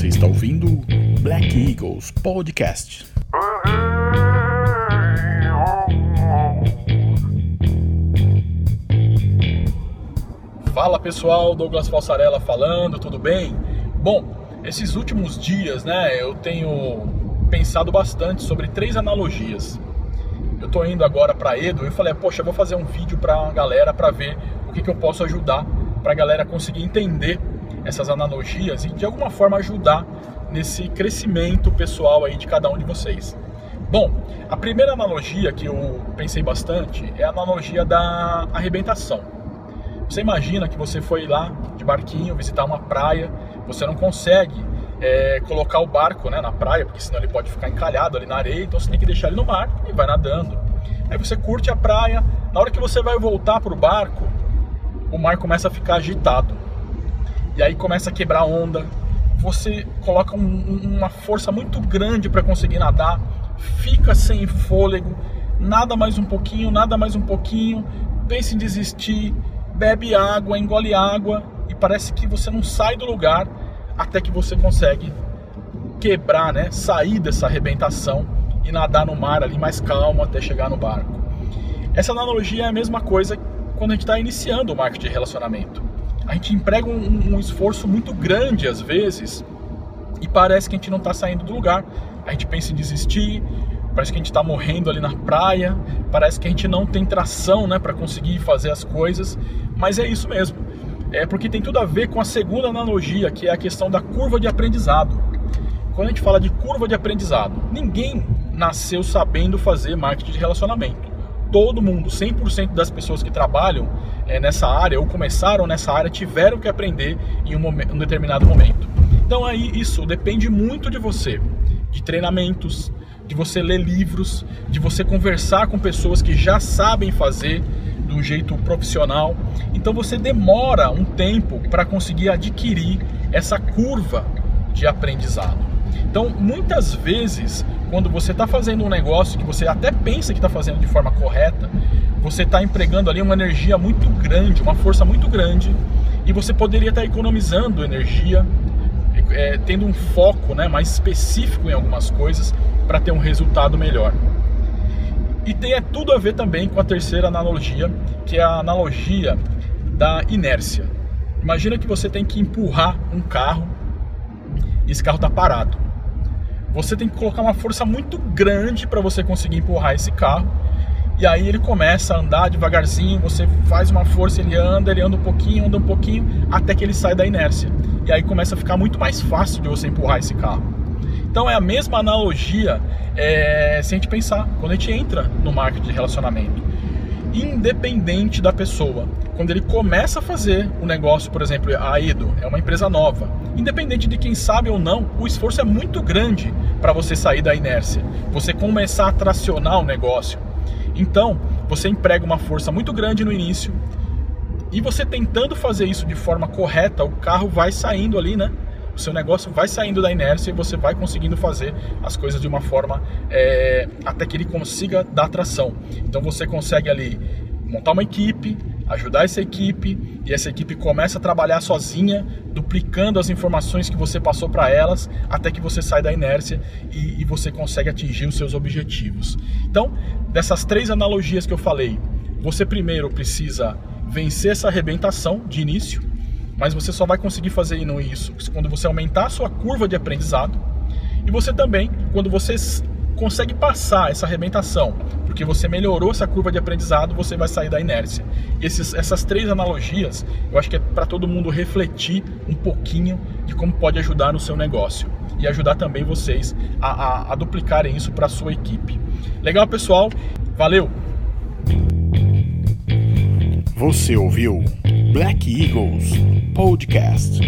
Você está ouvindo Black Eagles Podcast. Fala pessoal, Douglas Falsarella falando, tudo bem? Bom, esses últimos dias, né, eu tenho pensado bastante sobre três analogias. Eu tô indo agora para Edo e falei, poxa, vou fazer um vídeo para a galera para ver o que, que eu posso ajudar para a galera conseguir entender essas analogias e de alguma forma ajudar nesse crescimento pessoal aí de cada um de vocês. Bom, a primeira analogia que eu pensei bastante é a analogia da arrebentação. Você imagina que você foi lá de barquinho visitar uma praia, você não consegue é, colocar o barco né, na praia, porque senão ele pode ficar encalhado ali na areia, então você tem que deixar ele no mar e vai nadando. Aí você curte a praia, na hora que você vai voltar para o barco, o mar começa a ficar agitado e aí começa a quebrar onda. Você coloca um, uma força muito grande para conseguir nadar, fica sem fôlego, nada mais um pouquinho, nada mais um pouquinho, pensa em desistir, bebe água, engole água e parece que você não sai do lugar até que você consegue quebrar, né, sair dessa arrebentação e nadar no mar ali mais calmo até chegar no barco. Essa analogia é a mesma coisa quando a gente está iniciando o marketing de relacionamento a gente emprega um, um esforço muito grande às vezes e parece que a gente não está saindo do lugar. A gente pensa em desistir, parece que a gente está morrendo ali na praia, parece que a gente não tem tração né, para conseguir fazer as coisas, mas é isso mesmo. É porque tem tudo a ver com a segunda analogia, que é a questão da curva de aprendizado. Quando a gente fala de curva de aprendizado, ninguém nasceu sabendo fazer marketing de relacionamento todo mundo, 100% das pessoas que trabalham é, nessa área ou começaram nessa área tiveram que aprender em um, momento, um determinado momento. Então aí isso depende muito de você, de treinamentos, de você ler livros, de você conversar com pessoas que já sabem fazer de um jeito profissional. Então você demora um tempo para conseguir adquirir essa curva de aprendizado. Então, muitas vezes, quando você está fazendo um negócio que você até pensa que está fazendo de forma correta, você está empregando ali uma energia muito grande, uma força muito grande, e você poderia estar tá economizando energia, é, tendo um foco né, mais específico em algumas coisas para ter um resultado melhor. E tem é, tudo a ver também com a terceira analogia, que é a analogia da inércia. Imagina que você tem que empurrar um carro e esse carro está parado você tem que colocar uma força muito grande para você conseguir empurrar esse carro. E aí ele começa a andar devagarzinho, você faz uma força, ele anda, ele anda um pouquinho, anda um pouquinho, até que ele sai da inércia. E aí começa a ficar muito mais fácil de você empurrar esse carro. Então é a mesma analogia é, se a gente pensar, quando a gente entra no marketing de relacionamento independente da pessoa. Quando ele começa a fazer o um negócio, por exemplo, a Edo é uma empresa nova, independente de quem sabe ou não, o esforço é muito grande para você sair da inércia, você começar a tracionar o negócio. Então, você emprega uma força muito grande no início e você tentando fazer isso de forma correta, o carro vai saindo ali, né? O seu negócio vai saindo da inércia e você vai conseguindo fazer as coisas de uma forma é, até que ele consiga dar tração. Então você consegue ali montar uma equipe, ajudar essa equipe e essa equipe começa a trabalhar sozinha, duplicando as informações que você passou para elas, até que você sai da inércia e, e, você consegue atingir os seus objetivos. Então, dessas três analogias que eu falei, você primeiro precisa vencer essa arrebentação de início, mas você só vai conseguir fazer isso quando você aumentar a sua curva de aprendizado e você também, quando você consegue passar essa arrebentação, porque você melhorou essa curva de aprendizado, você vai sair da inércia. E esses, essas três analogias, eu acho que é para todo mundo refletir um pouquinho de como pode ajudar no seu negócio e ajudar também vocês a, a, a duplicarem isso para sua equipe. Legal, pessoal? Valeu! Você ouviu Black Eagles Podcast.